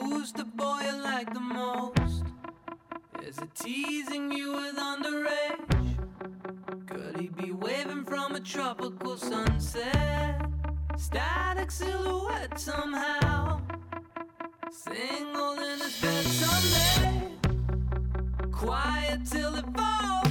Who's the boy you like the most? Is it teasing you with underage? Could he be waving from a tropical sunset? Static silhouette somehow. Single in his bed someday. Quiet till it falls,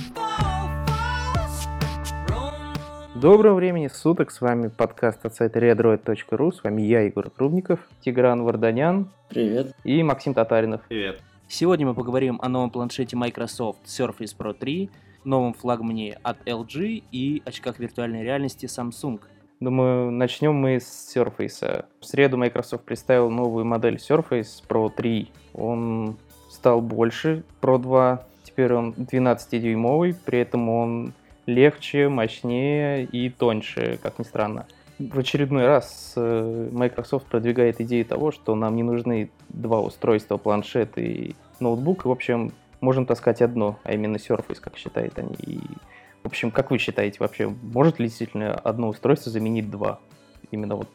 Доброго времени суток, с вами подкаст от сайта redroid.ru, с вами я, Егор Трубников, Тигран Варданян Привет. и Максим Татаринов. Привет. Сегодня мы поговорим о новом планшете Microsoft Surface Pro 3, новом флагмане от LG и очках виртуальной реальности Samsung. Думаю, начнем мы с Surface. В среду Microsoft представил новую модель Surface Pro 3. Он стал больше Pro 2, теперь он 12-дюймовый, при этом он легче, мощнее и тоньше, как ни странно. В очередной раз э, Microsoft продвигает идею того, что нам не нужны два устройства, планшет и ноутбук. В общем, можем таскать одно, а именно Surface, как считают они. И, в общем, как вы считаете вообще, может ли действительно одно устройство заменить два? Именно вот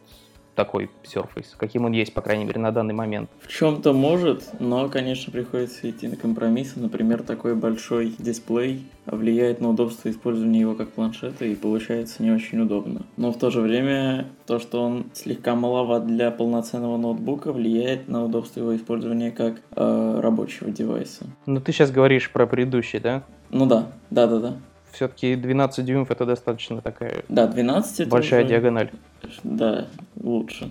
такой Surface, каким он есть, по крайней мере, на данный момент. В чем-то может, но, конечно, приходится идти на компромиссы. Например, такой большой дисплей влияет на удобство использования его как планшета и получается не очень удобно. Но в то же время то, что он слегка маловат для полноценного ноутбука, влияет на удобство его использования как э, рабочего девайса. Но ты сейчас говоришь про предыдущий, да? Ну да, да, да, да. Все-таки 12 дюймов это достаточно такая Да, 12 это большая уже- диагональ. Да, лучше.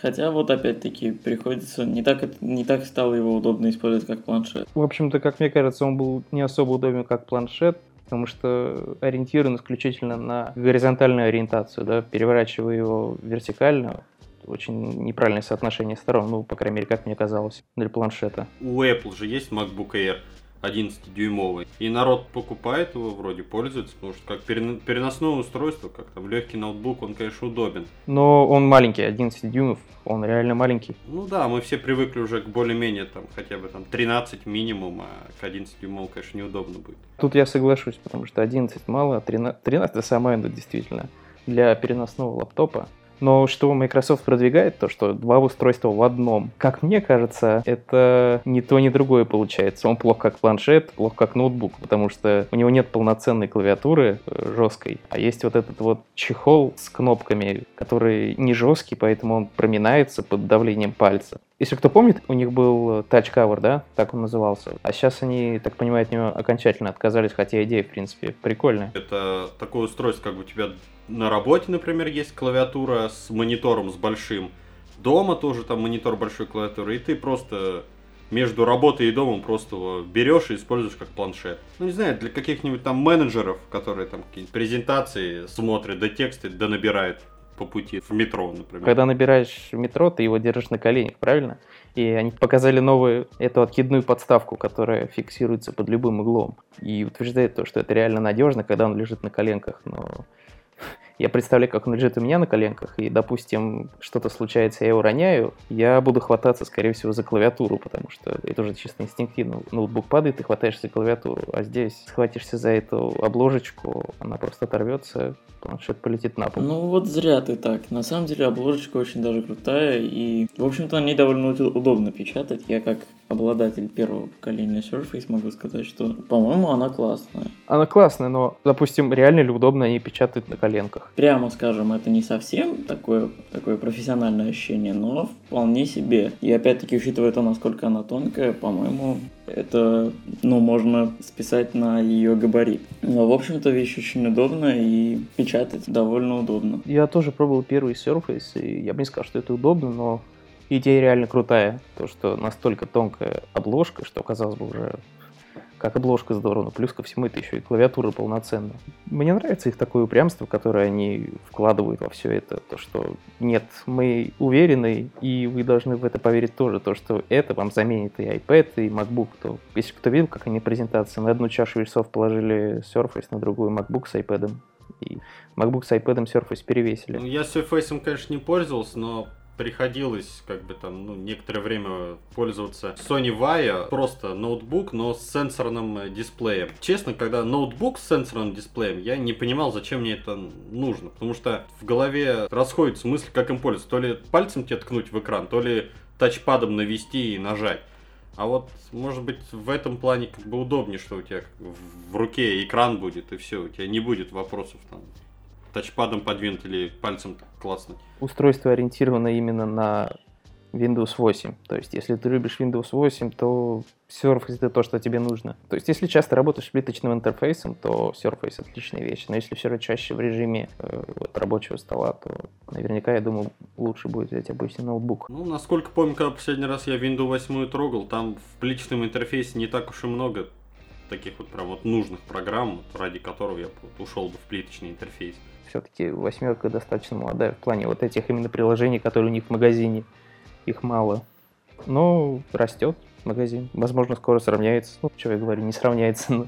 Хотя вот опять-таки приходится не так не так стало его удобно использовать как планшет. В общем-то, как мне кажется, он был не особо удобен как планшет, потому что ориентирован исключительно на горизонтальную ориентацию, да, переворачивая его вертикально, очень неправильное соотношение сторон, ну, по крайней мере, как мне казалось, для планшета. У Apple же есть MacBook Air 11-дюймовый. И народ покупает его, вроде пользуется, потому что как перен- переносное устройство, как там легкий ноутбук, он, конечно, удобен. Но он маленький, 11 дюймов, он реально маленький. Ну да, мы все привыкли уже к более-менее там хотя бы там 13 минимум, а к 11-дюймовому, конечно, неудобно будет. Тут я соглашусь, потому что 11 мало, а 13, 13 это самое, ну, действительно, для переносного лаптопа. Но что Microsoft продвигает, то что два устройства в одном. Как мне кажется, это ни то, ни другое получается. Он плох как планшет, плох как ноутбук, потому что у него нет полноценной клавиатуры э, жесткой, а есть вот этот вот чехол с кнопками, который не жесткий, поэтому он проминается под давлением пальца. Если кто помнит, у них был Touch Cover, да, так он назывался. А сейчас они, так понимаю, от него окончательно отказались, хотя идея, в принципе, прикольная. Это такое устройство, как бы у тебя на работе, например, есть клавиатура с монитором с большим. Дома тоже там монитор большой клавиатуры, и ты просто между работой и домом просто его берешь и используешь как планшет. Ну, не знаю, для каких-нибудь там менеджеров, которые там какие-нибудь презентации смотрят, да тексты, да набирают по пути в метро, например. Когда набираешь метро, ты его держишь на коленях, правильно? И они показали новую эту откидную подставку, которая фиксируется под любым углом. И утверждает то, что это реально надежно, когда он лежит на коленках. Но я представляю, как он лежит у меня на коленках, и, допустим, что-то случается, я его роняю, я буду хвататься, скорее всего, за клавиатуру, потому что это уже чисто инстинктивно. Ноутбук падает, ты хватаешься за клавиатуру, а здесь схватишься за эту обложечку, она просто оторвется, планшет полетит на пол. Ну вот зря ты так. На самом деле обложечка очень даже крутая и, в общем-то, на ней довольно уд- удобно печатать. Я как обладатель первого поколения Surface могу сказать, что, по-моему, она классная. Она классная, но, допустим, реально ли удобно они печатают на коленках? Прямо скажем, это не совсем такое, такое профессиональное ощущение, но вполне себе. И опять-таки, учитывая то, насколько она тонкая, по-моему, это, ну, можно списать на ее габарит. Но, в общем-то, вещь очень удобная и печатать довольно удобно. Я тоже пробовал первый Surface, и я бы не сказал, что это удобно, но идея реально крутая. То, что настолько тонкая обложка, что, казалось бы, уже как обложка здорово, плюс ко всему это еще и клавиатура полноценная. Мне нравится их такое упрямство, которое они вкладывают во все это. То, что нет, мы уверены, и вы должны в это поверить тоже, то, что это вам заменит и iPad, и MacBook. То, если кто видел, как они презентации, на одну чашу весов положили Surface, на другую MacBook с iPad. И MacBook с iPad Surface перевесили. Ну, я Surface, конечно, не пользовался, но приходилось как бы там, ну, некоторое время пользоваться Sony Vaio, просто ноутбук, но с сенсорным э, дисплеем. Честно, когда ноутбук с сенсорным дисплеем, я не понимал, зачем мне это нужно, потому что в голове расходятся мысли, как им пользоваться. То ли пальцем тебе ткнуть в экран, то ли тачпадом навести и нажать. А вот, может быть, в этом плане как бы удобнее, что у тебя в руке экран будет, и все, у тебя не будет вопросов там тачпадом подвинуть или пальцем классно. Устройство ориентировано именно на Windows 8. То есть, если ты любишь Windows 8, то Surface это то, что тебе нужно. То есть, если часто работаешь с плиточным интерфейсом, то Surface отличная вещь. Но если все чаще в режиме э, вот, рабочего стола, то наверняка, я думаю, лучше будет взять обычный ноутбук. Ну, насколько помню, когда последний раз я Windows 8 трогал, там в плиточном интерфейсе не так уж и много таких вот прям вот нужных программ, ради которого я ушел бы в плиточный интерфейс. Все-таки восьмерка достаточно молодая в плане вот этих именно приложений, которые у них в магазине их мало. Но растет магазин. Возможно, скоро сравняется. Ну, что я говорю, не сравняется, но,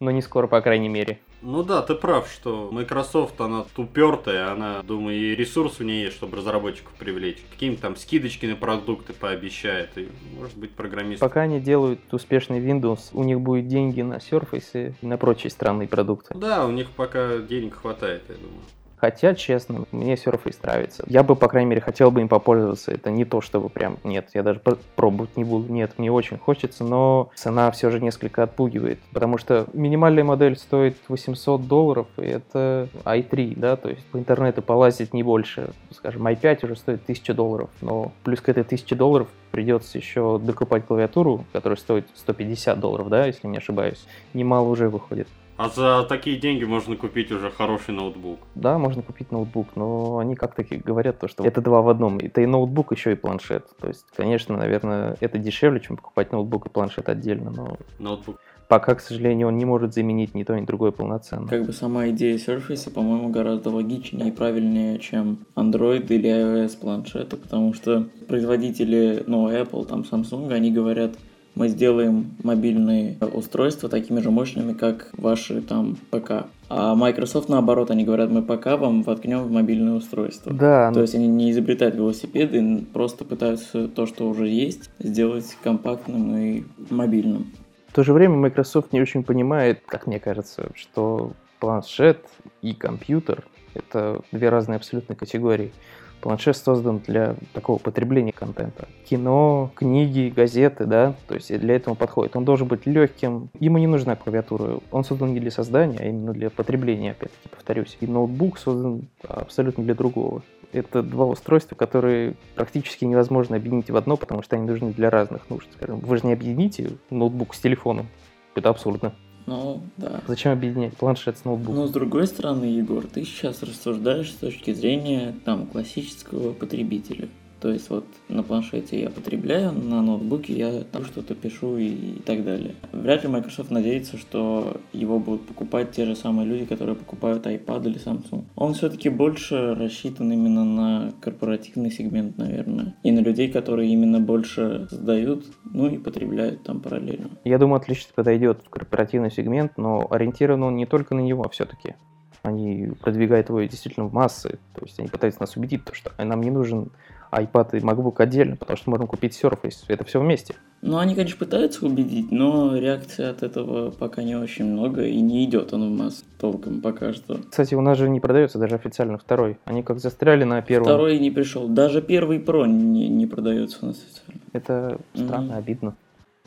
но не скоро, по крайней мере. Ну да, ты прав, что Microsoft, она упертая, она, думаю, и ресурс у нее есть, чтобы разработчиков привлечь. Какие-то там скидочки на продукты пообещает, и, может быть, программист. Пока они делают успешный Windows, у них будет деньги на Surface и на прочие странные продукты. Да, у них пока денег хватает, я думаю. Хотя, честно, мне Surface нравится. Я бы, по крайней мере, хотел бы им попользоваться. Это не то, чтобы прям, нет, я даже пробовать не буду. Нет, мне очень хочется, но цена все же несколько отпугивает. Потому что минимальная модель стоит 800 долларов, и это i3, да, то есть по интернету полазить не больше. Скажем, i5 уже стоит 1000 долларов, но плюс к этой 1000 долларов придется еще докупать клавиатуру, которая стоит 150 долларов, да, если не ошибаюсь. Немало уже выходит. А за такие деньги можно купить уже хороший ноутбук. Да, можно купить ноутбук, но они как таки говорят то, что это два в одном. Это и ноутбук, еще и планшет. То есть, конечно, наверное, это дешевле, чем покупать ноутбук и планшет отдельно, но... Ноутбук. Пока, к сожалению, он не может заменить ни то, ни другое полноценно. Как бы сама идея Surface, по-моему, гораздо логичнее и правильнее, чем Android или iOS планшеты, потому что производители, ну, Apple, там, Samsung, они говорят, мы сделаем мобильные устройства такими же мощными, как ваши там ПК. А Microsoft наоборот, они говорят, мы ПК вам воткнем в мобильное устройство. Да. То есть они не изобретают велосипеды, просто пытаются то, что уже есть, сделать компактным и мобильным. В то же время Microsoft не очень понимает, как мне кажется, что планшет и компьютер — это две разные абсолютно категории. Планшет создан для такого потребления контента. Кино, книги, газеты, да, то есть для этого подходит. Он должен быть легким, ему не нужна клавиатура. Он создан не для создания, а именно для потребления, опять-таки, повторюсь. И ноутбук создан абсолютно для другого. Это два устройства, которые практически невозможно объединить в одно, потому что они нужны для разных нужд. Скажем, вы же не объедините ноутбук с телефоном. Это абсурдно. Ну, да. Зачем объединять планшет с ноутбуком? Но с другой стороны, Егор, ты сейчас рассуждаешь с точки зрения там классического потребителя. То есть вот на планшете я потребляю, на ноутбуке я там что-то пишу и, и так далее. Вряд ли Microsoft надеется, что его будут покупать те же самые люди, которые покупают iPad или Samsung. Он все-таки больше рассчитан именно на корпоративный сегмент, наверное. И на людей, которые именно больше создают, ну и потребляют там параллельно. Я думаю, отлично подойдет в корпоративный сегмент, но ориентирован он не только на него все-таки они продвигают его действительно в массы. То есть они пытаются нас убедить, что нам не нужен iPad и MacBook отдельно, потому что можем купить Surface. Это все вместе. Ну, они, конечно, пытаются убедить, но реакции от этого пока не очень много, и не идет он в масс толком пока что. Кстати, у нас же не продается даже официально второй. Они как застряли на первом. Второй не пришел. Даже первый Pro не, не продается у нас официально. Это странно, mm-hmm. обидно.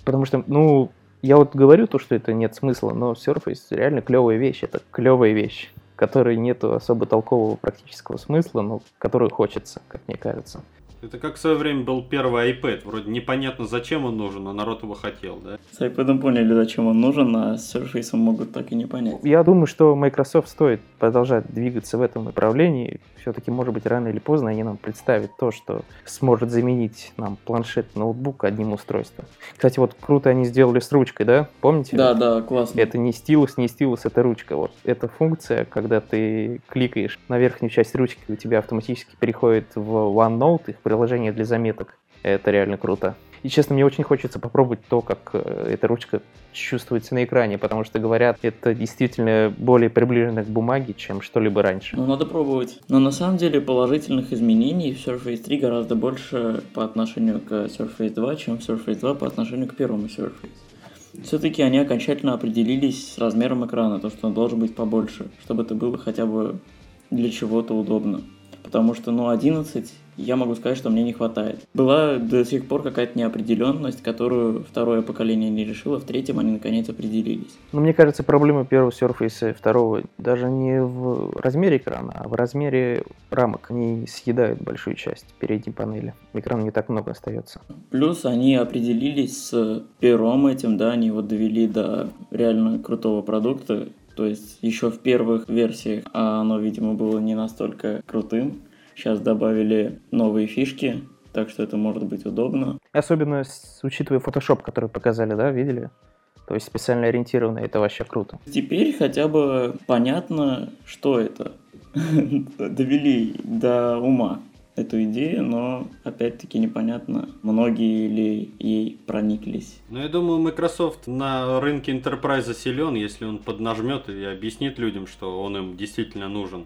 Потому что, ну, я вот говорю то, что это нет смысла, но Surface реально клевая вещь. Это клевая вещь которой нету особо толкового практического смысла, но которую хочется, как мне кажется. Это как в свое время был первый iPad. Вроде непонятно, зачем он нужен, но народ его хотел, да? С iPad поняли, зачем он нужен, а с Surface могут так и не понять. Я думаю, что Microsoft стоит продолжать двигаться в этом направлении. Все-таки, может быть, рано или поздно они нам представят то, что сможет заменить нам планшет, ноутбук одним устройством. Кстати, вот круто они сделали с ручкой, да? Помните? Да, да, классно. Это не стилус, не стилус, это ручка. Вот эта функция, когда ты кликаешь на верхнюю часть ручки, у тебя автоматически переходит в OneNote, их приложение для заметок. Это реально круто. И, честно, мне очень хочется попробовать то, как э, эта ручка чувствуется на экране, потому что, говорят, это действительно более приближено к бумаге, чем что-либо раньше. Ну, надо пробовать. Но на самом деле положительных изменений в Surface 3 гораздо больше по отношению к Surface 2, чем Surface 2 по отношению к первому Surface. Все-таки они окончательно определились с размером экрана, то, что он должен быть побольше, чтобы это было хотя бы для чего-то удобно. Потому что, ну, 11 я могу сказать, что мне не хватает. Была до сих пор какая-то неопределенность, которую второе поколение не решило, в третьем они наконец определились. Но мне кажется, проблема первого Surface и второго даже не в размере экрана, а в размере рамок. Они съедают большую часть передней панели. Экрана не так много остается. Плюс они определились с пером этим, да, они его довели до реально крутого продукта. То есть еще в первых версиях а оно, видимо, было не настолько крутым. Сейчас добавили новые фишки, так что это может быть удобно. Особенно с, учитывая Photoshop, который показали, да, видели? То есть специально ориентированный, это вообще круто. Теперь хотя бы понятно, что это. Довели до ума эту идею, но опять-таки непонятно, многие ли ей прониклись. Ну, я думаю, Microsoft на рынке Enterprise силен, если он поднажмет и объяснит людям, что он им действительно нужен.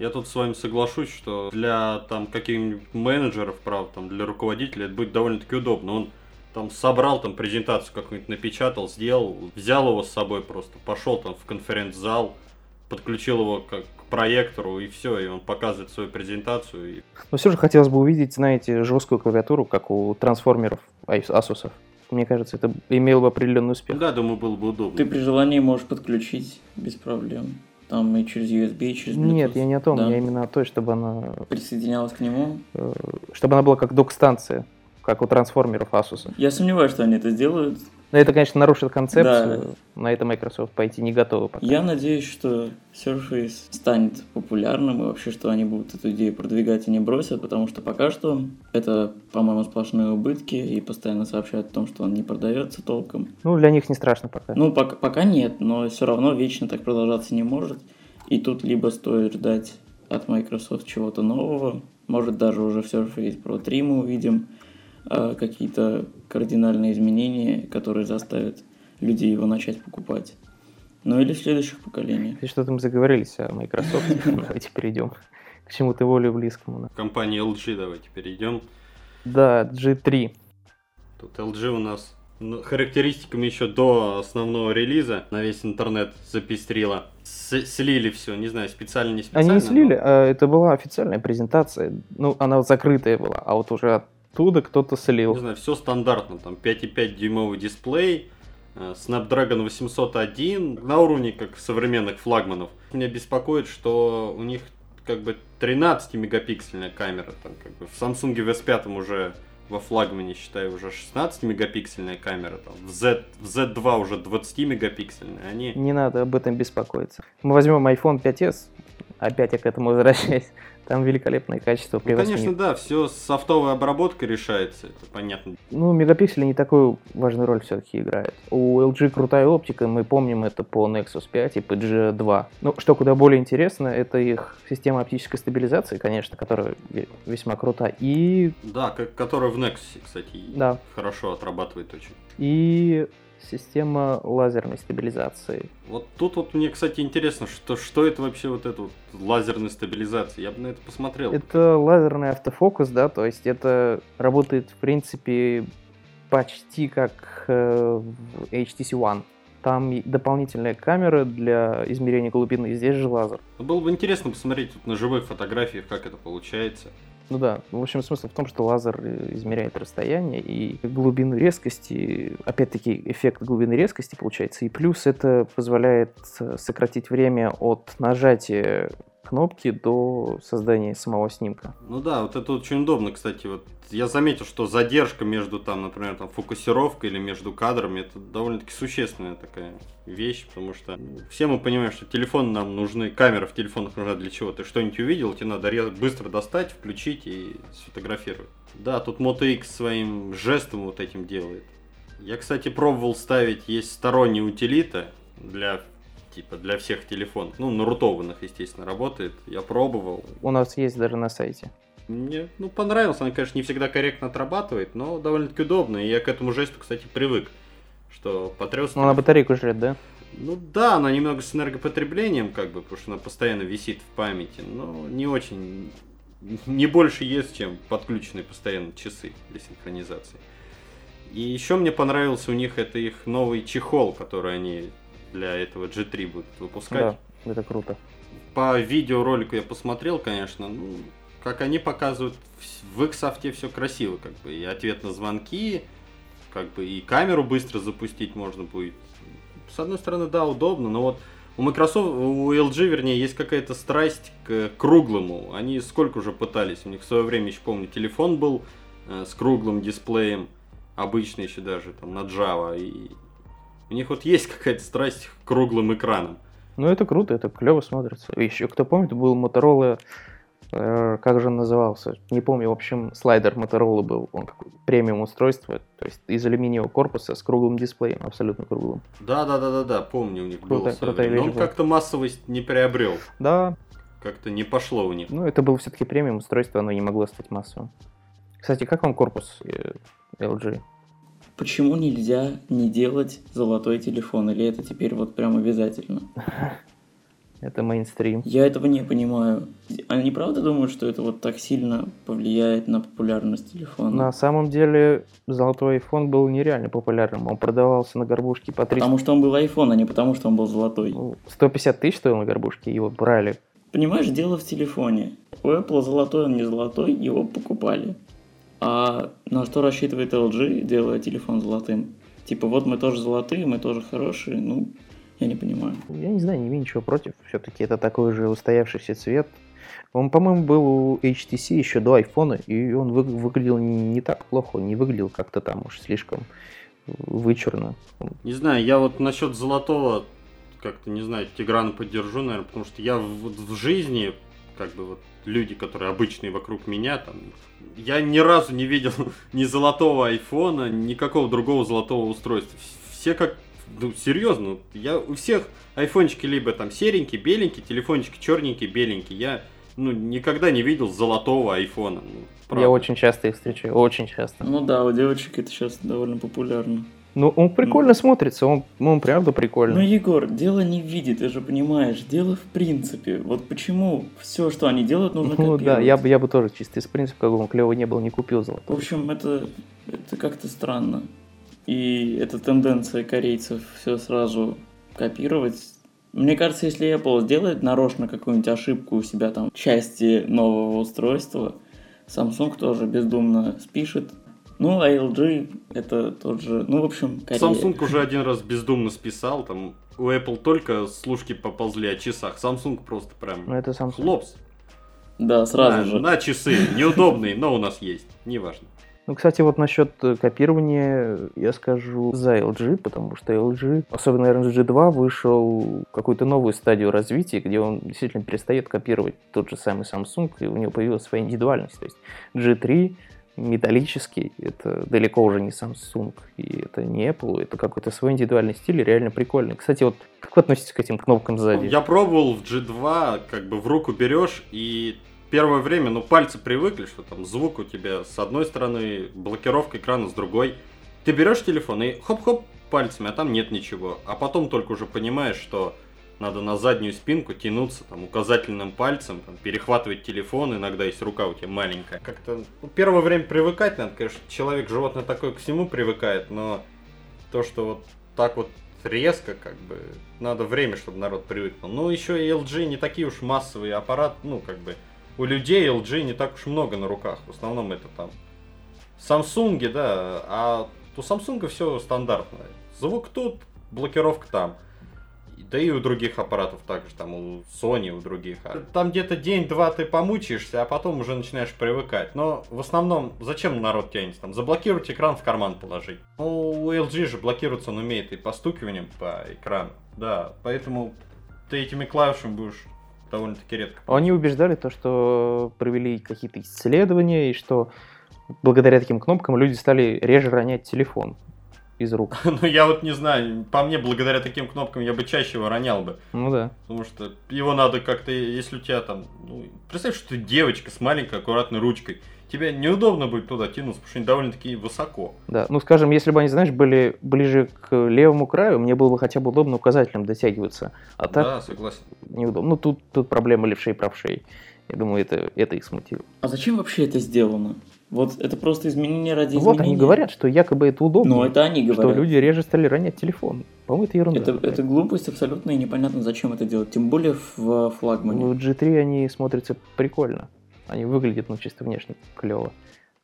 Я тут с вами соглашусь, что для там каких-нибудь менеджеров, правда, там, для руководителя это будет довольно-таки удобно. Он там собрал там презентацию какую-нибудь напечатал, сделал, взял его с собой просто, пошел там в конференц-зал, подключил его как к проектору и все, и он показывает свою презентацию. И... Но все же хотелось бы увидеть, знаете, жесткую клавиатуру, как у трансформеров Asus. Мне кажется, это имело бы определенный успех. Да, думаю, было бы удобно. Ты при желании можешь подключить без проблем. Там и через USB, и через Bluetooth. Нет, я не о том, да? я именно о той, чтобы она... Присоединялась к нему? Э, чтобы она была как док-станция, как у трансформеров Asus. Я сомневаюсь, что они это сделают. Но это, конечно, нарушит концепцию. Да. На это Microsoft пойти не готовы пока. Я надеюсь, что Surface станет популярным и вообще, что они будут эту идею продвигать и не бросят, потому что пока что это, по-моему, сплошные убытки и постоянно сообщают о том, что он не продается толком. Ну, для них не страшно пока. Ну, пока, пока нет, но все равно вечно так продолжаться не может. И тут либо стоит ждать от Microsoft чего-то нового, может даже уже в Surface Pro 3 мы увидим, а, какие-то кардинальные изменения, которые заставят людей его начать покупать. Ну или в следующих поколениях. И что-то мы заговорились о Microsoft. Давайте перейдем к чему-то более близкому. Компания LG давайте перейдем. Да, G3. Тут LG у нас ну, характеристиками еще до основного релиза на весь интернет запестрила. С слили все, не знаю, специально, не специально. Они не слили, но... а это была официальная презентация. Ну, она закрытая была, а вот уже оттуда кто-то слил. Не знаю, все стандартно, там 5,5 дюймовый дисплей, э, Snapdragon 801 на уровне как современных флагманов. Меня беспокоит, что у них как бы 13 мегапиксельная камера, там как бы в Samsung S5 уже во флагмане, считаю, уже 16 мегапиксельная камера, там, в, Z, в Z2 уже 20 мегапиксельная, они... Не надо об этом беспокоиться. Мы возьмем iPhone 5s, опять я к этому возвращаюсь, там великолепное качество. Ну, конечно, да, все с софтовой обработкой решается, это понятно. Ну, мегапиксели не такую важную роль все-таки играют. У LG крутая оптика, мы помним это по Nexus 5 и по G2. Ну, что куда более интересно, это их система оптической стабилизации, конечно, которая весьма крута. И... Да, которая в Nexus, кстати, да. хорошо отрабатывает очень. И система лазерной стабилизации. Вот тут вот мне, кстати, интересно, что, что это вообще вот эта вот лазерная стабилизация? Я бы на это посмотрел. Это лазерный автофокус, да, то есть это работает, в принципе, почти как э, в HTC One. Там дополнительная камера для измерения глубины, и здесь же лазер. Было бы интересно посмотреть тут на живых фотографиях, как это получается. Ну да, в общем, смысл в том, что лазер измеряет расстояние и глубину резкости, опять-таки эффект глубины резкости получается, и плюс это позволяет сократить время от нажатия кнопки до создания самого снимка. Ну да, вот это очень удобно, кстати. Вот я заметил, что задержка между там, например, там фокусировкой или между кадрами это довольно-таки существенная такая вещь, потому что все мы понимаем, что телефон нам нужны, камера в телефонах нужна для чего? Ты что-нибудь увидел, тебе надо быстро достать, включить и сфотографировать. Да, тут Moto X своим жестом вот этим делает. Я, кстати, пробовал ставить, есть сторонняя утилита для типа для всех телефонов. Ну, на рутованных, естественно, работает. Я пробовал. У нас есть даже на сайте. Мне, ну, понравилось. Она, конечно, не всегда корректно отрабатывает, но довольно-таки удобно. И я к этому жесту, кстати, привык. Что потряс... Ну, она батарейку жрет, да? Ну да, она немного с энергопотреблением, как бы, потому что она постоянно висит в памяти, но не очень, не больше ест, чем подключенные постоянно часы для синхронизации. И еще мне понравился у них это их новый чехол, который они для этого G3 будут выпускать. Да, это круто. По видеоролику я посмотрел, конечно, ну, как они показывают, в их софте все красиво, как бы, и ответ на звонки, как бы, и камеру быстро запустить можно будет. С одной стороны, да, удобно, но вот у Microsoft, у LG, вернее, есть какая-то страсть к круглому. Они сколько уже пытались, у них в свое время, еще помню, телефон был э, с круглым дисплеем, обычный еще даже, там, на Java, и у них вот есть какая-то страсть к круглым экранам. Ну, это круто, это клево смотрится. Еще, кто помнит, был Motorola, э, как же он назывался? Не помню, в общем, слайдер Motorola был. Он такой премиум устройство, то есть из алюминиевого корпуса с круглым дисплеем, абсолютно круглым. Да, да, да, да, да, помню, у них Крутая- был. в свое крутая время. Но он как-то массовость не приобрел. Да, Как-то не пошло у них. ну это было все-таки премиум устройство, оно не могло стать массовым. Кстати, как вам корпус э, LG? Почему нельзя не делать золотой телефон? Или это теперь вот прям обязательно? Это мейнстрим. Я этого не понимаю. Они правда думают, что это вот так сильно повлияет на популярность телефона? На самом деле, золотой iPhone был нереально популярным. Он продавался на горбушке по 300... Потому что он был iPhone, а не потому что он был золотой. ну, 150 тысяч стоил на горбушке, его брали. Понимаешь, дело в телефоне. У Apple золотой, он не золотой, его покупали. А на что рассчитывает LG, делая телефон золотым? Типа, вот мы тоже золотые, мы тоже хорошие, ну, я не понимаю. Я не знаю, не имею ничего против. Все-таки это такой же устоявшийся цвет. Он, по-моему, был у HTC еще до айфона, и он вы- выглядел не так плохо, он не выглядел как-то там уж слишком вычурно. Не знаю, я вот насчет золотого как-то, не знаю, Тиграна поддержу, наверное, потому что я вот в жизни, как бы вот люди, которые обычные вокруг меня, там, я ни разу не видел ни золотого айфона, никакого другого золотого устройства. Все как, ну, серьезно, я у всех айфончики либо там серенькие, беленькие, телефончики черненькие, беленькие. Я, ну, никогда не видел золотого айфона. ну, правда. Я очень часто их встречаю, очень часто. Ну да, у девочек это сейчас довольно популярно. Ну, он прикольно смотрится, он, он правда Ну, прикольный. Егор, дело не в виде, ты же понимаешь, дело в принципе. Вот почему все, что они делают, нужно Ну копировать. да, я бы, я бы тоже чисто из принципа, как бы он клево не был, не купил В золотой. общем, это, это как-то странно. И эта тенденция корейцев все сразу копировать. Мне кажется, если Apple сделает нарочно какую-нибудь ошибку у себя там в части нового устройства, Samsung тоже бездумно спишет. Ну, а LG это тот же, ну, в общем, Корея. Samsung уже один раз бездумно списал, там у Apple только служки поползли о часах, Samsung просто Ну, прям это сам хлопс. Да, сразу на, же. на часы, неудобные, но у нас есть, неважно. Ну, кстати, вот насчет э, копирования я скажу за LG, потому что LG, особенно, наверное, G2, вышел в какую-то новую стадию развития, где он действительно перестает копировать тот же самый Samsung, и у него появилась своя индивидуальность. То есть G3 металлический, это далеко уже не Samsung, и это не Apple, это какой-то свой индивидуальный стиль, и реально прикольный. Кстати, вот как вы относитесь к этим кнопкам сзади? Я пробовал в G2, как бы в руку берешь, и первое время, ну, пальцы привыкли, что там звук у тебя с одной стороны, блокировка экрана с другой. Ты берешь телефон и хоп-хоп пальцами, а там нет ничего. А потом только уже понимаешь, что надо на заднюю спинку тянуться там указательным пальцем, там, перехватывать телефон, иногда если рука у тебя маленькая. Как-то ну, первое время привыкать надо, конечно, человек, животное такое ко всему привыкает, но то, что вот так вот резко, как бы, надо время, чтобы народ привыкнул. Ну, еще и LG не такие уж массовые аппарат, ну, как бы, у людей LG не так уж много на руках. В основном это там Samsung, да, а у Samsung все стандартно. Звук тут, блокировка там. Да и у других аппаратов также, там у Sony, у других. А Там где-то день-два ты помучаешься, а потом уже начинаешь привыкать. Но в основном, зачем народ тянется? Там заблокировать экран в карман положить. Ну, у LG же блокироваться он умеет и постукиванием по экрану. Да, поэтому ты этими клавишами будешь довольно-таки редко. Они убеждали то, что провели какие-то исследования, и что благодаря таким кнопкам люди стали реже ронять телефон из рук. Ну, я вот не знаю, по мне, благодаря таким кнопкам я бы чаще его ронял бы. Ну да. Потому что его надо как-то, если у тебя там... Ну, представь, что ты девочка с маленькой аккуратной ручкой. Тебе неудобно будет туда тянуться, потому что они довольно-таки высоко. Да, ну скажем, если бы они, знаешь, были ближе к левому краю, мне было бы хотя бы удобно указателем дотягиваться. А так Да, согласен. неудобно. Ну тут, тут проблема левшей и правшей. Я думаю, это, это их смутило. А зачем вообще это сделано? Вот это просто изменение ради Ну вот изменения. они говорят, что якобы это удобно. Ну, это они что говорят. люди реже стали ронять телефон. По-моему, это ерунда. Это, это глупость абсолютно и непонятно, зачем это делать. Тем более в флагмане. В G3 они смотрятся прикольно. Они выглядят, ну, чисто внешне клево.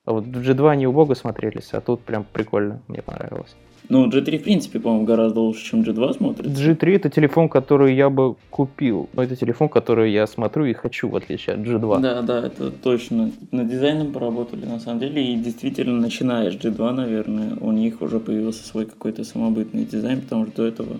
А вот в G2 они убого смотрелись, а тут прям прикольно, мне понравилось. Ну, G3, в принципе, по-моему, гораздо лучше, чем G2 смотрится. G3 это телефон, который я бы купил. Но это телефон, который я смотрю и хочу, в отличие от G2. Да, да, это точно. Над дизайном поработали, на самом деле. И действительно, начиная с G2, наверное, у них уже появился свой какой-то самобытный дизайн, потому что до этого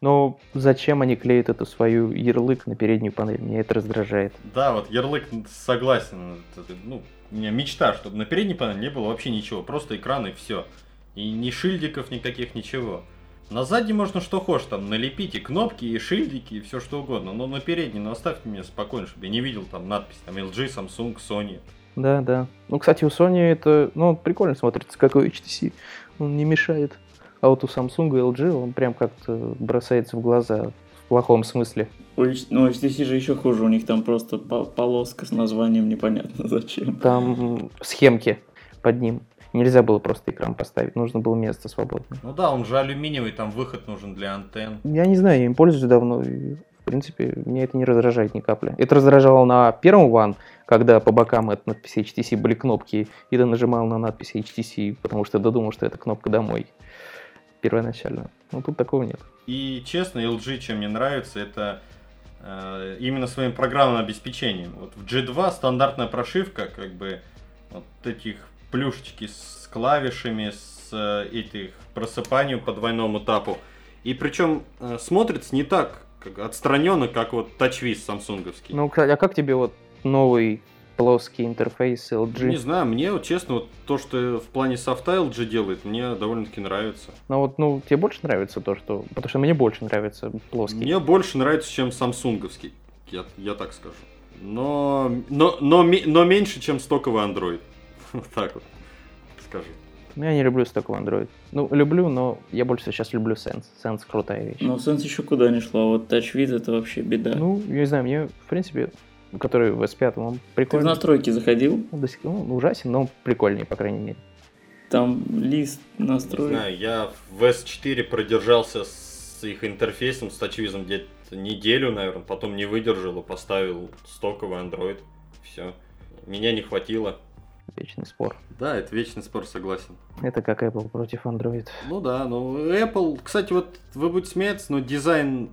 Но зачем они клеят эту свою ярлык на переднюю панель? Меня это раздражает. Да, вот ярлык согласен. Это, ну, у меня мечта, чтобы на передней панели не было вообще ничего, просто экран и все. И ни шильдиков никаких, ничего. На задней можно что хочешь, там налепить и кнопки, и шильдики, и все что угодно. Но на передней, ну оставьте меня спокойно, чтобы я не видел там надпись, там LG, Samsung, Sony. Да, да. Ну, кстати, у Sony это, ну, прикольно смотрится, как у HTC. Он не мешает. А вот у Samsung и LG он прям как-то бросается в глаза в плохом смысле. У Ну, HTC же еще хуже, у них там просто по- полоска с названием непонятно зачем. Там схемки под ним. Нельзя было просто экран поставить, нужно было место свободное. Ну да, он же алюминиевый, там выход нужен для антенн. Я не знаю, я им пользуюсь давно, и, в принципе, меня это не раздражает ни капли. Это раздражало на первом One, когда по бокам от надписи HTC были кнопки, и ты нажимал на надпись HTC, потому что додумал, что это кнопка «Домой» первоначально. Ну, тут такого нет. И честно, LG чем мне нравится, это э, именно своим программным обеспечением. Вот в G2 стандартная прошивка, как бы вот этих плюшечки с клавишами, с э, этих просыпанием по двойному тапу. И причем э, смотрится не так как отстраненно, как вот TouchWiz самсунговский. Ну, а как тебе вот новый плоский интерфейс LG? Не знаю, мне вот честно, вот то, что в плане софта LG делает, мне довольно-таки нравится. Ну вот, ну, тебе больше нравится то, что... Потому что мне больше нравится плоский. Мне больше нравится, чем самсунговский, я, я так скажу. Но, но, но, но меньше, чем стоковый Android. Вот так вот скажу. Ну, Я не люблю столько Android. Ну, люблю, но я больше сейчас люблю Sense. Sense крутая вещь. Но Sense еще куда не шла, вот TouchWiz это вообще беда. Ну, я не знаю, мне, в принципе, который в S5, он Ты в прикольный. настройки заходил, Он до сих- ну, он ужасен, но прикольнее, по крайней мере. там лист Не настроек. знаю, я в S4 продержался с их интерфейсом, с TouchWiz где-то неделю, наверное, потом не выдержал и поставил стоковый Android. Все. Меня не хватило. Вечный спор. Да, это вечный спор, согласен. Это как Apple против Android. Ну да, ну Apple, кстати, вот вы будете смеяться, но дизайн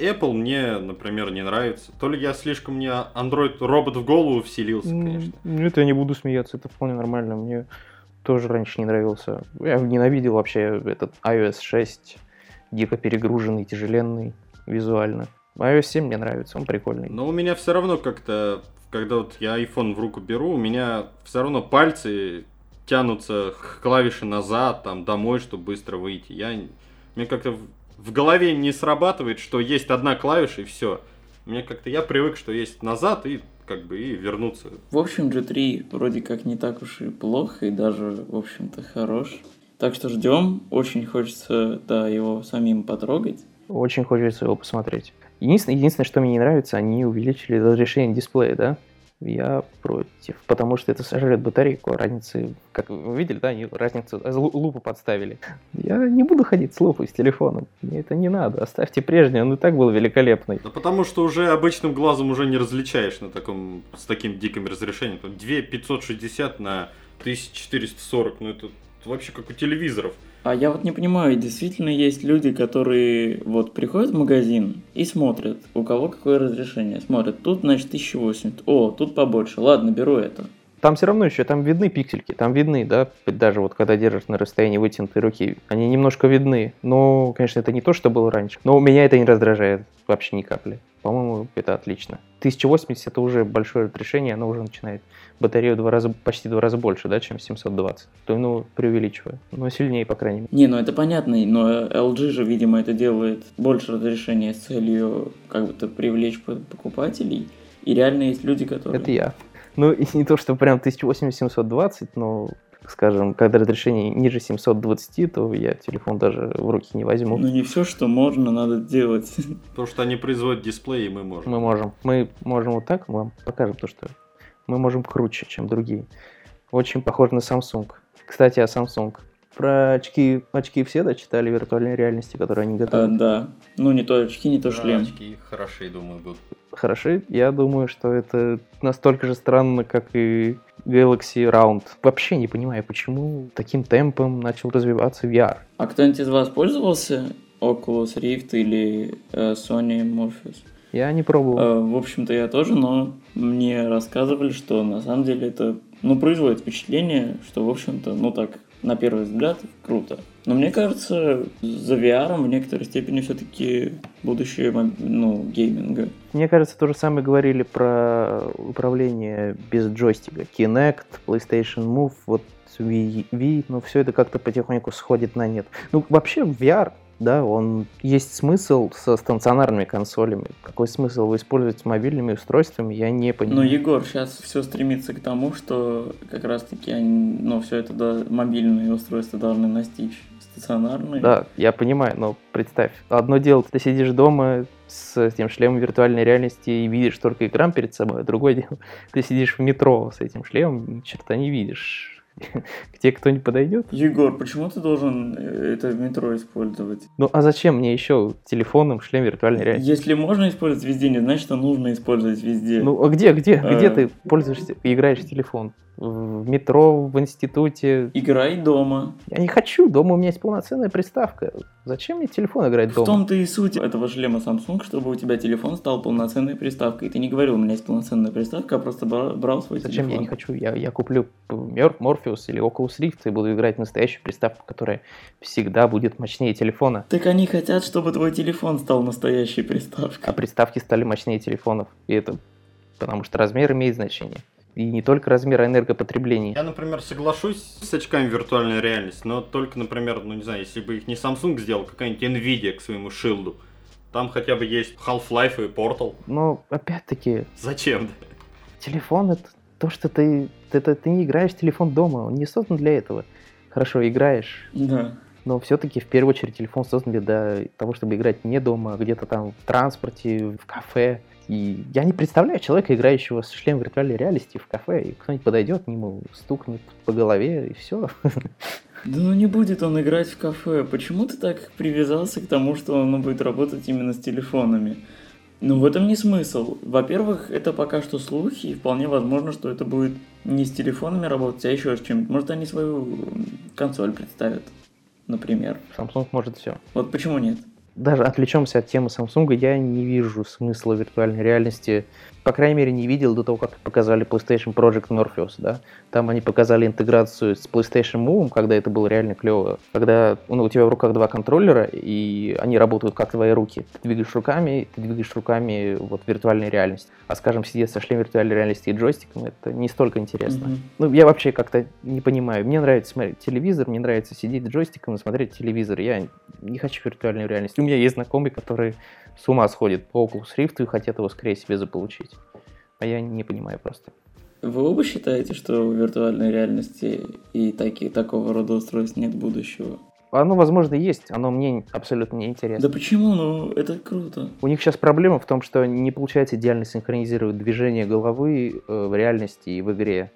Apple мне, например, не нравится. То ли я слишком мне Android робот в голову вселился, конечно. Ну, это я не буду смеяться, это вполне нормально. Мне тоже раньше не нравился. Я ненавидел вообще этот iOS 6, дико перегруженный, тяжеленный визуально. iOS 7 мне нравится, он прикольный. Но у меня все равно как-то, когда вот я iPhone в руку беру, у меня все равно пальцы тянутся к клавише назад, там, домой, чтобы быстро выйти. Я, мне как-то в, в голове не срабатывает, что есть одна клавиша и все. Мне как-то, я привык, что есть назад и как бы и вернуться. В общем, G3 вроде как не так уж и плохо, и даже, в общем-то, хорош. Так что ждем. Очень хочется, да, его самим потрогать. Очень хочется его посмотреть. Единственное, единственное, что мне не нравится, они увеличили разрешение дисплея, да? Я против, потому что это сожрет батарейку. Разницы, как вы видели, да, они разницу, э, лу- лупу подставили. Я не буду ходить с лупой с телефоном. Мне это не надо. Оставьте прежний, он и так был великолепный. Да потому что уже обычным глазом уже не различаешь на таком, с таким диким разрешением. Там 2560 на 1440, ну это вообще как у телевизоров. А я вот не понимаю, действительно есть люди, которые вот приходят в магазин и смотрят, у кого какое разрешение. Смотрят, тут, значит, 1080. О, тут побольше. Ладно, беру это. Там все равно еще, там видны пиксельки, там видны, да, даже вот когда держишь на расстоянии вытянутой руки, они немножко видны. Но, конечно, это не то, что было раньше. Но меня это не раздражает вообще ни капли. Это отлично. 1080 это уже большое разрешение, оно уже начинает батарею два раза, почти два раза больше, да, чем 720. То, ну, преувеличиваю. Но сильнее, по крайней мере. Не, ну это понятно, но LG же, видимо, это делает больше разрешения с целью как бы-то привлечь по- покупателей. И реально есть люди, которые... Это я. Ну, и не то, что прям 1080-720, но, скажем, когда разрешение ниже 720, то я телефон даже в руки не возьму. Ну не все, что можно, надо делать. Потому что они производят дисплей, и мы можем. Мы можем. Мы можем вот так, мы вам покажем то, что мы можем круче, чем другие. Очень похоже на Samsung. Кстати, о Samsung. Про очки, очки все, да, читали виртуальной реальности, которые они А, готовят? да. Ну, не то очки, не то шлем. Очки хороши, думаю, будут. Хороши. Я думаю, что это настолько же странно, как и Galaxy Round. Вообще не понимаю, почему таким темпом начал развиваться VR. А кто-нибудь из вас пользовался Oculus Rift или э, Sony Morpheus? Я не пробовал. Э, в общем-то, я тоже, но мне рассказывали, что на самом деле это, ну, производит впечатление, что, в общем-то, ну так, на первый взгляд, круто. Но мне кажется, за VR в некоторой степени все-таки будущее, ну, гейминга. Мне кажется, то же самое говорили про управление без джойстика. Kinect, PlayStation Move, вот Wii, Wii, но все это как-то потихоньку сходит на нет. Ну, вообще, VR, да, он есть смысл со стационарными консолями. Какой смысл его использовать с мобильными устройствами, я не Но, понимаю. Егор, сейчас все стремится к тому, что как раз-таки, они, ну, все это да, мобильные устройства должны настичь стационарные. Да, я понимаю, но представь, одно дело, ты сидишь дома с этим шлемом виртуальной реальности и видишь только экран перед собой, а другое дело, ты сидишь в метро с этим шлемом, черта не видишь. К тебе кто-нибудь подойдет? Егор, почему ты должен э, это в метро использовать? Ну а зачем мне еще телефоном шлем виртуальной реальности? Если можно использовать везде, не значит, что нужно использовать везде. Ну а где, где, где Э. ты пользуешься, играешь в телефон? В метро, в институте? Играй дома. Я не хочу, дома у меня есть полноценная приставка. Зачем мне телефон играть В дома? том-то и суть этого шлема Samsung, чтобы у тебя телефон стал полноценной приставкой. Ты не говорил, у меня есть полноценная приставка, а просто бра- брал свой Зачем я телефон. не хочу? Я, я куплю Morpheus или Oculus Rift и буду играть в настоящую приставку, которая всегда будет мощнее телефона. Так они хотят, чтобы твой телефон стал настоящей А приставкой. приставки стали мощнее телефонов. И это потому что размер имеет значение. И не только размер, а энергопотребление. Я, например, соглашусь с очками виртуальной реальности, но только, например, ну не знаю, если бы их не Samsung сделал, какая-нибудь Nvidia к своему шилду. Там хотя бы есть Half-Life и Portal. Но опять-таки, Зачем? телефон это то, что ты, это, ты не играешь в телефон дома, он не создан для этого. Хорошо, играешь, Да. но все-таки в первую очередь телефон создан для того, чтобы играть не дома, а где-то там в транспорте, в кафе. И я не представляю человека, играющего с шлемом виртуальной реальности в кафе, и кто-нибудь подойдет к нему, стукнет по голове, и все. Да ну не будет он играть в кафе. Почему ты так привязался к тому, что он будет работать именно с телефонами? Ну, в этом не смысл. Во-первых, это пока что слухи, и вполне возможно, что это будет не с телефонами работать, а еще с чем-то. Может, они свою консоль представят, например. Samsung может все. Вот почему нет? Даже отвлечемся от темы Samsung, я не вижу смысла виртуальной реальности. По крайней мере, не видел до того, как показали PlayStation Project Morpheus, да. Там они показали интеграцию с PlayStation Move, когда это было реально клево. Когда ну, у тебя в руках два контроллера, и они работают как твои руки. Ты двигаешь руками, ты двигаешь руками вот виртуальной реальности. А скажем, сидеть со шлемом виртуальной реальности и джойстиком, это не столько интересно. Мгм. Ну, я вообще как-то не понимаю. Мне нравится смотреть телевизор, мне нравится сидеть с джойстиком и смотреть телевизор. Я не хочу виртуальную реальность. У меня есть знакомые, которые с ума сходят по Oculus Rift и хотят его скорее себе заполучить. А я не понимаю просто. Вы оба считаете, что в виртуальной реальности и таки, такого рода устройств нет будущего? Оно, возможно, есть, оно мне абсолютно не интересно. Да почему? Ну, это круто. У них сейчас проблема в том, что не получается идеально синхронизировать движение головы э, в реальности и в игре.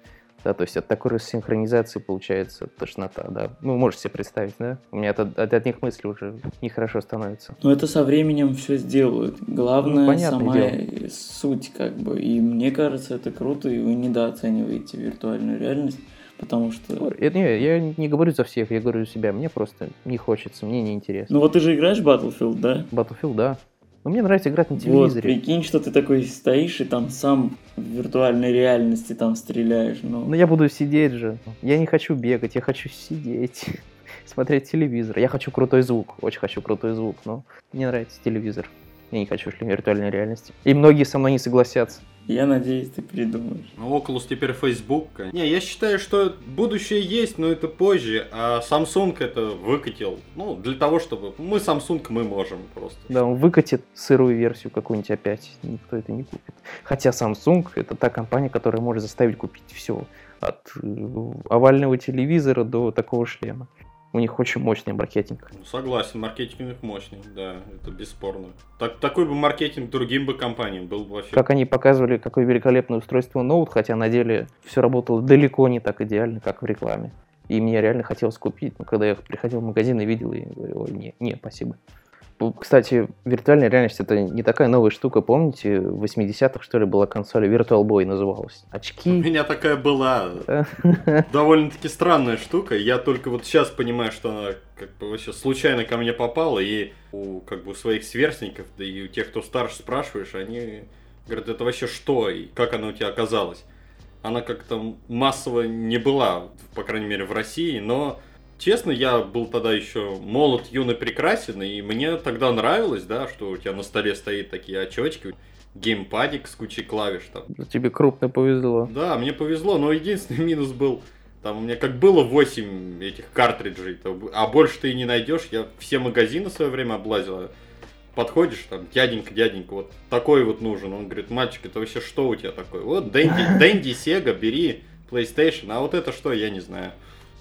Да, то есть от такой синхронизации получается тошнота, да. Ну, можете себе представить, да? У меня от, от одних мыслей уже нехорошо становится. Но это со временем все сделают. Главное, Ну, сама дело. суть, как бы. И мне кажется, это круто, и вы недооцениваете виртуальную реальность, потому что... Э, Не, я не говорю за всех, я говорю за себя. Мне просто не хочется, мне не интересно. Ну вот ты же играешь в Battlefield, да? Battlefield, да. Но мне нравится играть на Вот, телевизоре. прикинь, что ты такой стоишь и там сам в виртуальной реальности там стреляешь. Ну, Но я буду сидеть же. Я не хочу бегать, я хочу сидеть, смотреть телевизор. Я хочу крутой звук, очень хочу крутой звук, но мне нравится телевизор. Я не хочу шлем виртуальной реальности. И многие со мной не согласятся. я надеюсь, ты придумаешь. Ну, Oculus теперь Facebook. Не, я считаю, что будущее есть, но это позже, а Samsung это выкатил. Ну, для того, чтобы... Мы Samsung, мы можем просто. Да, он выкатит сырую версию какую-нибудь опять. Никто это не купит. Хотя Samsung это та компания, которая может заставить купить все. От э, овального телевизора до такого шлема. У них очень мощный маркетинг. Ну, согласен, маркетинг у них мощный, да, это бесспорно. Так, такой бы маркетинг другим бы компаниям был бы вообще... Как они показывали, какое великолепное устройство ноут, хотя на деле все работало далеко не так идеально, как в рекламе. И мне реально хотелось купить. Но когда я приходил в магазин и видел, я говорю, ой, не, не, спасибо. Кстати, виртуальная реальность это не такая новая штука. Помните, в 80-х, что ли, была консоль Virtual Boy называлась? У Очки. меня такая была довольно-таки странная штука. Я только вот сейчас понимаю, что она как бы вообще случайно ко мне попала, и у как бы у своих сверстников, да и у тех, кто старше спрашиваешь, они говорят, это вообще что, и как она у тебя оказалась. Она как-то массово не была, по крайней мере, в России, но честно, я был тогда еще молод, юный, прекрасен, и мне тогда нравилось, да, что у тебя на столе стоит такие очечки, геймпадик с кучей клавиш там. Тебе крупно повезло. Да, мне повезло, но единственный минус был, там у меня как было 8 этих картриджей, а больше ты и не найдешь. Я все магазины в свое время облазил. Подходишь, там, дяденька, дяденька, вот такой вот нужен. Он говорит, мальчик, это вообще что у тебя такое? Вот Дэнди, Дэнди, Сега, бери PlayStation, а вот это что, я не знаю.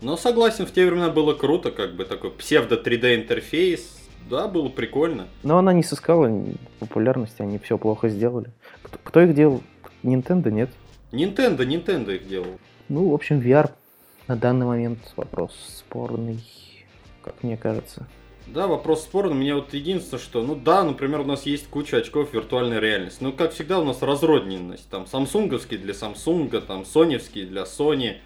Но согласен, в те времена было круто, как бы такой псевдо 3D интерфейс. Да, было прикольно. Но она не сыскала популярности, они все плохо сделали. Кто, кто их делал? Nintendo, нет? Nintendo, Nintendo их делал. Ну, в общем, VR на данный момент вопрос спорный, как мне кажется. Да, вопрос спорный. Мне вот единственное, что, ну да, например, у нас есть куча очков виртуальной реальности. Но, как всегда, у нас разрозненность. Там самсунговские для Samsung, там соневские для Sony,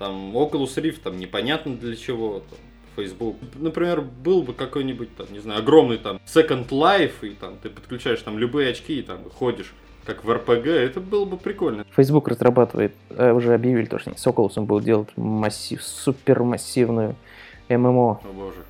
там Oculus Rift, там непонятно для чего, там, Facebook. Например, был бы какой-нибудь, там, не знаю, огромный там Second Life, и там ты подключаешь там любые очки и там ходишь как в RPG, это было бы прикольно. Facebook разрабатывает, э, уже объявили, то, что с Oculus будут делать массив, супермассивную ММО. О боже.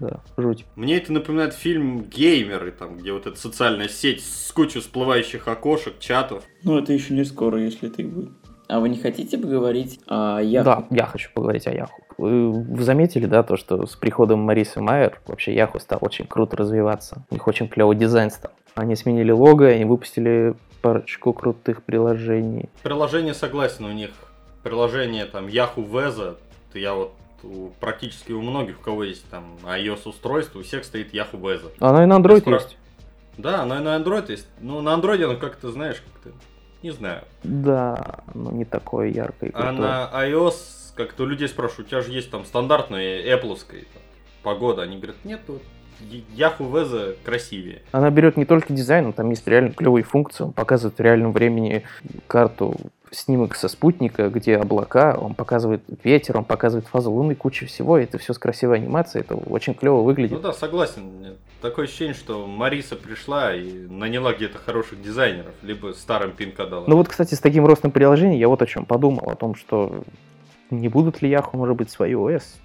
Да, жуть. Мне это напоминает фильм «Геймеры», там, где вот эта социальная сеть с кучей всплывающих окошек, чатов. Ну, это еще не скоро, если это и будет. А вы не хотите поговорить о Яху? Да, я хочу поговорить о Яху. Вы, заметили, да, то, что с приходом Марисы Майер вообще Яху стал очень круто развиваться. У них очень клевый дизайн стал. Они сменили лого, они выпустили парочку крутых приложений. Приложение согласен, у них приложение там Yahoo Веза, я вот у- практически у многих, у кого есть там iOS устройство, у всех стоит Yahoo Веза. Оно и на Android Спра- есть. Да, оно и на Android есть. Ну, на Android оно как-то, знаешь, как-то, не знаю. Да, но не такое яркое. и А на iOS, как-то людей спрашивают, у тебя же есть там стандартная Apple погода. Они говорят, нет, вот Yahoo Веза красивее. Она берет не только дизайн, но там есть реально клевые функции. Он показывает в реальном времени карту снимок со спутника, где облака, он показывает ветер, он показывает фазу Луны, куча всего. Это все с красивой анимацией, это очень клево Ну выглядит. да, согласен. Такое ощущение, что Мариса пришла и наняла где-то хороших дизайнеров, либо старым пинка дала. Ну вот, кстати, с таким ростом приложений я вот о чем подумал, о том, что не будут ли Яху, может быть, свою ОС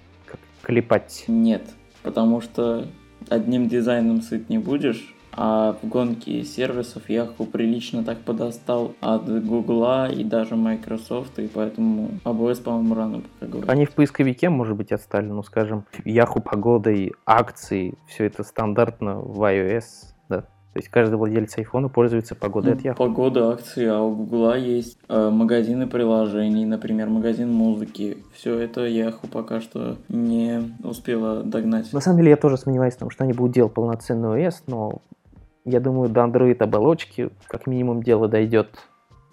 клепать. Нет, потому что одним дизайном сыт не будешь, а в гонке сервисов Яху прилично так подостал от Гугла и даже Microsoft, и поэтому AWS, по-моему, рано пока говорить. Они в поисковике, может быть, отстали, ну, скажем, Яху погодой, акции, все это стандартно в iOS, да. То есть каждый владелец айфона пользуется погодой Ну, от Яху. Погода, акции, а у Гугла есть э, магазины приложений, например, магазин музыки. Все это Яху пока что не успела догнать. На самом деле я тоже сомневаюсь в том, что они будут делать полноценную OS, но я думаю, до Android оболочки как минимум дело дойдет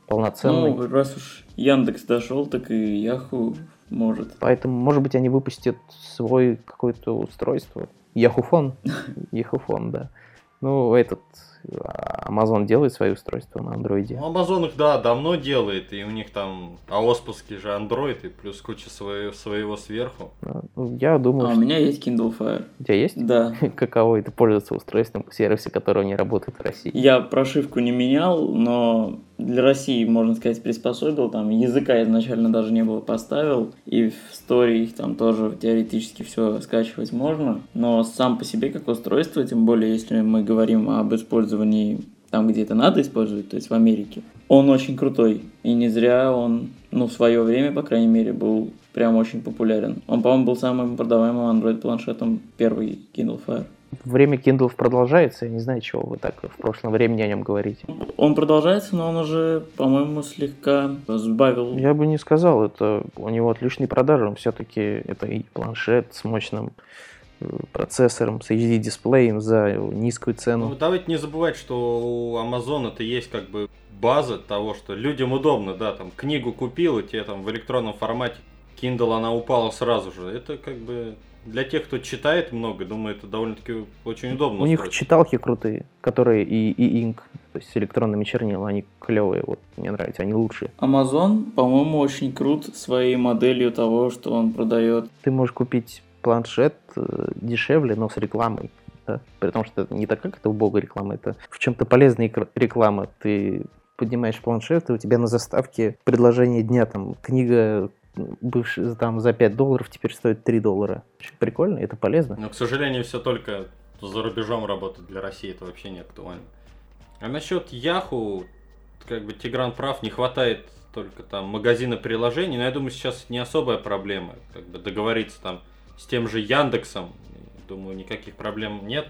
полноценный. Ну, раз уж Яндекс дошел, так и Яху может. Поэтому, может быть, они выпустят свой какое-то устройство. Яхуфон. Яхуфон, да. Ну, этот Amazon делает свои устройства на андроиде. Ну, Amazon их, да, давно делает, и у них там аосповский же Android, и плюс куча своего, своего сверху. А, ну, Я думаю, А у что меня есть Kindle Fire. у тебя есть? Да. Каково это пользоваться устройством в сервисе, которого не работает в России? Я прошивку не менял, но для России, можно сказать, приспособил. Там языка изначально даже не было поставил. И в истории их там тоже теоретически все скачивать можно. Но сам по себе как устройство, тем более если мы говорим об использовании там, где это надо использовать, то есть в Америке, он очень крутой. И не зря он, ну, в свое время, по крайней мере, был прям очень популярен. Он, по-моему, был самым продаваемым Android-планшетом первый Kindle Fire. Время Kindle продолжается, я не знаю, чего вы так в прошлом времени о нем говорите. Он продолжается, но он уже, по-моему, слегка сбавил. Я бы не сказал, это у него отличные продажи, он все-таки это и планшет с мощным процессором, с HD-дисплеем за низкую Ну, цену. давайте не забывать, что у Amazon это есть как бы база того, что людям удобно, да, там книгу купил, и тебе там в электронном формате Kindle, она упала сразу же. Это как бы для тех, кто читает много, думаю, это довольно-таки очень удобно. У них устройство. читалки крутые, которые и, и инк, то есть с электронными чернилами, они клевые, вот, мне нравятся, они лучшие. Amazon, по-моему, очень крут своей моделью того, что он продает. Ты можешь купить планшет э, дешевле, но с рекламой. Да? При том, что это не так, как это убогая реклама, это в чем-то полезная реклама. Ты поднимаешь планшет, и у тебя на заставке предложение дня, там, книга бывшая там за 5 долларов, теперь стоит 3 доллара. Очень Прикольно, это полезно. Но, к сожалению, все только за рубежом работает. Для России это вообще не актуально. А насчет Яху, как бы Тигран прав, не хватает только там магазина приложений, но я думаю, сейчас не особая проблема. Как бы договориться там с тем же Яндексом, думаю, никаких проблем нет.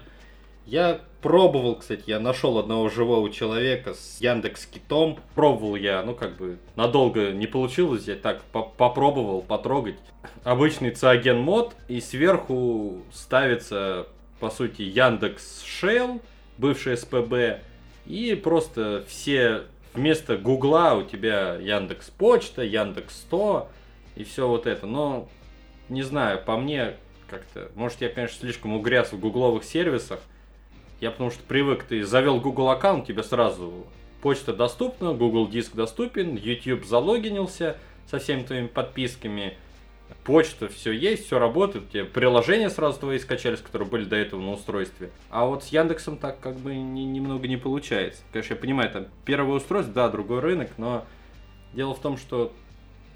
Я пробовал, кстати, я нашел одного живого человека с Яндекс Китом. Пробовал я, ну как бы надолго не получилось, я так по- попробовал потрогать. Обычный циаген мод и сверху ставится, по сути, Яндекс Shell, бывший СПБ, и просто все вместо Гугла у тебя Яндекс Почта, Яндекс 100 и все вот это. Но не знаю, по мне как-то, может я, конечно, слишком угряз в гугловых сервисах, я потому что привык, ты завел Google аккаунт, тебе сразу почта доступна, Google диск доступен, YouTube залогинился со всеми твоими подписками, почта, все есть, все работает, тебе приложения сразу твои скачались, которые были до этого на устройстве. А вот с Яндексом так как бы ни- немного не получается. Конечно, я понимаю, там первое устройство, да, другой рынок, но дело в том, что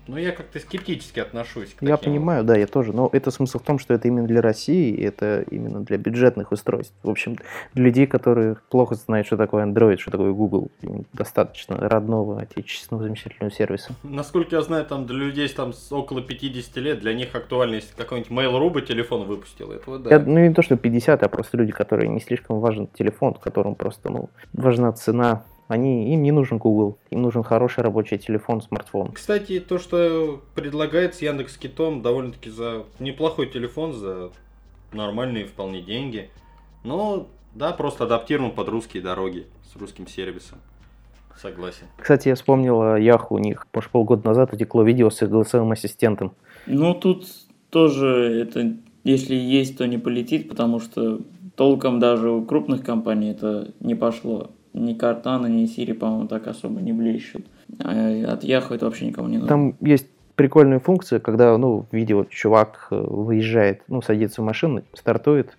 ну, я как-то скептически отношусь к Я таким понимаю, да, я тоже. Но это смысл в том, что это именно для России, и это именно для бюджетных устройств. В общем, для людей, которые плохо знают, что такое Android, что такое Google, достаточно родного, отечественного, замечательного сервиса. Насколько я знаю, там для людей там с около 50 лет, для них актуально, если какой-нибудь Mail.ru бы телефон выпустил. Это вот да. Я- ну, не то, что 50, а просто люди, которые не слишком важен телефон, которым просто, ну, важна цена. Они, им не нужен Google, им нужен хороший рабочий телефон, смартфон. Кстати, то, что предлагается Яндекс Китом, довольно-таки за неплохой телефон, за нормальные вполне деньги. Но, да, просто адаптирован под русские дороги с русским сервисом. Согласен. Кстати, я вспомнил Яху, у них, может, полгода назад утекло видео с их голосовым ассистентом. Ну, тут тоже это, если есть, то не полетит, потому что толком даже у крупных компаний это не пошло. Ни Картана, ни Сири, по-моему, так особо не блещут. А от Яху это вообще никому не надо. Там есть прикольная функция, когда, ну, в чувак э, выезжает, ну, садится в машину, стартует,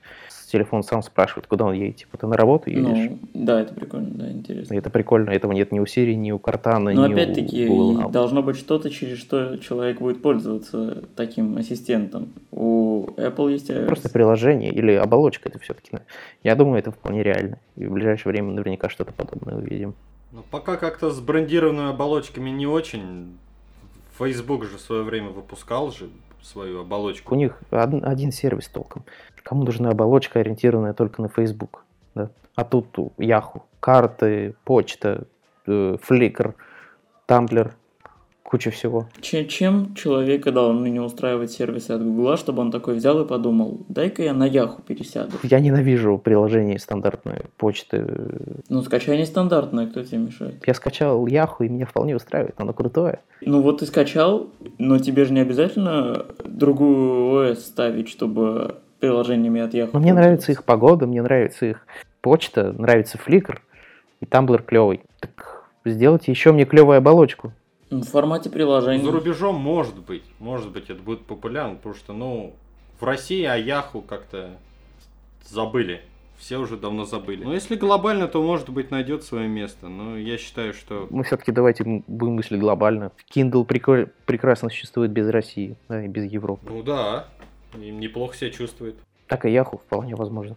телефон сам спрашивает, куда он едет. Типа, ты на работу едешь? Ну, да, это прикольно, да, интересно. И это прикольно, этого нет ни у Siri, ни у Картана, Но ни опять-таки у Google должно быть что-то, через что человек будет пользоваться таким ассистентом. У Apple есть iOS. Просто приложение или оболочка это все-таки. Я думаю, это вполне реально. И в ближайшее время наверняка что-то подобное увидим. Но пока как-то с брендированными оболочками не очень. Facebook же в свое время выпускал же свою оболочку. У них од- один сервис толком. Кому нужна оболочка, ориентированная только на Facebook? Да? А тут Yahoo карты, почта, э, Flickr, Tumblr, куча всего. Че- Чем человека должны не устраивать сервисы от Гугла, чтобы он такой взял и подумал, дай-ка я на Яху пересяду. Я ненавижу приложение стандартной почты. Ну, скачай нестандартное, кто тебе мешает? Я скачал Yahoo, и меня вполне устраивает, оно крутое. Ну вот ты скачал, но тебе же не обязательно другую ОС ставить, чтобы приложениями от Яху. Но мне нравится их погода, мне нравится их почта, нравится Flickr, и Tumblr клевый. Так сделайте еще мне клевую оболочку. Ну, В формате приложения. За рубежом может быть, может быть это будет популярно, потому что, ну, в России о Яху как-то забыли. Все уже давно забыли. Но если глобально, то, может быть, найдет свое место. Но я считаю, что Мы все-таки давайте будем мыслить глобально. Kindle приколь- прекрасно существует без России, да, и без Европы. Ну да, неплохо себя чувствует. Так и Yahoo вполне возможно.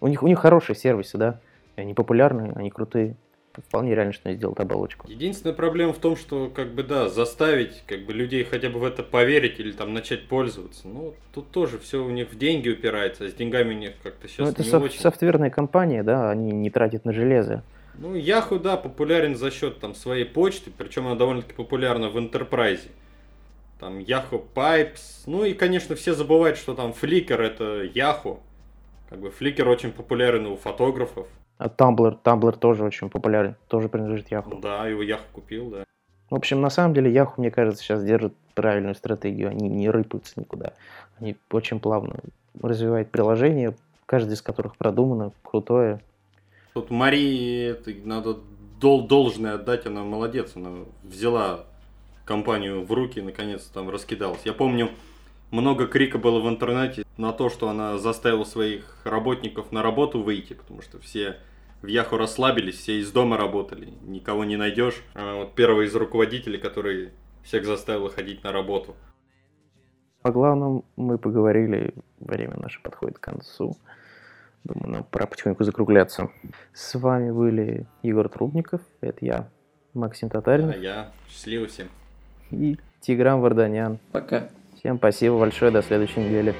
У них, у них хорошие сервисы, да. Они популярные, они крутые. Вполне реально, что они сделают оболочку. Единственная проблема в том, что, как бы, да, заставить, как бы, людей хотя бы в это поверить или там начать пользоваться. Ну, тут тоже все у них в деньги упирается, а с деньгами у них как-то сейчас Ну, это не соф- очень. софтверная компания, да, они не тратят на железо. Ну, Yahoo, да, популярен за счет там своей почты, причем она довольно-таки популярна в Enterprise. Там Yahoo Pipes. Ну и, конечно, все забывают, что там Flickr это Yahoo. Как бы Flickr очень популярен у фотографов. А Tumblr, Tumblr тоже очень популярен, тоже принадлежит Yahoo. Да, его Yahoo купил, да. В общем, на самом деле Yahoo, мне кажется, сейчас держит правильную стратегию, они не рыпаются никуда. Они очень плавно развивают приложение, каждое из которых продумано, крутое. Тут Марии это надо дол должное отдать, она молодец, она взяла компанию в руки, наконец там раскидалась. Я помню, много крика было в интернете на то, что она заставила своих работников на работу выйти, потому что все в Яху расслабились, все из дома работали, никого не найдешь. А вот первый из руководителей, который всех заставил ходить на работу. О главном мы поговорили, время наше подходит к концу. Думаю, нам пора потихоньку закругляться. С вами были Егор Трубников, это я, Максим Татарин. А я счастливо всем. И Тигран Варданян. Пока. Всем спасибо большое, до следующей недели.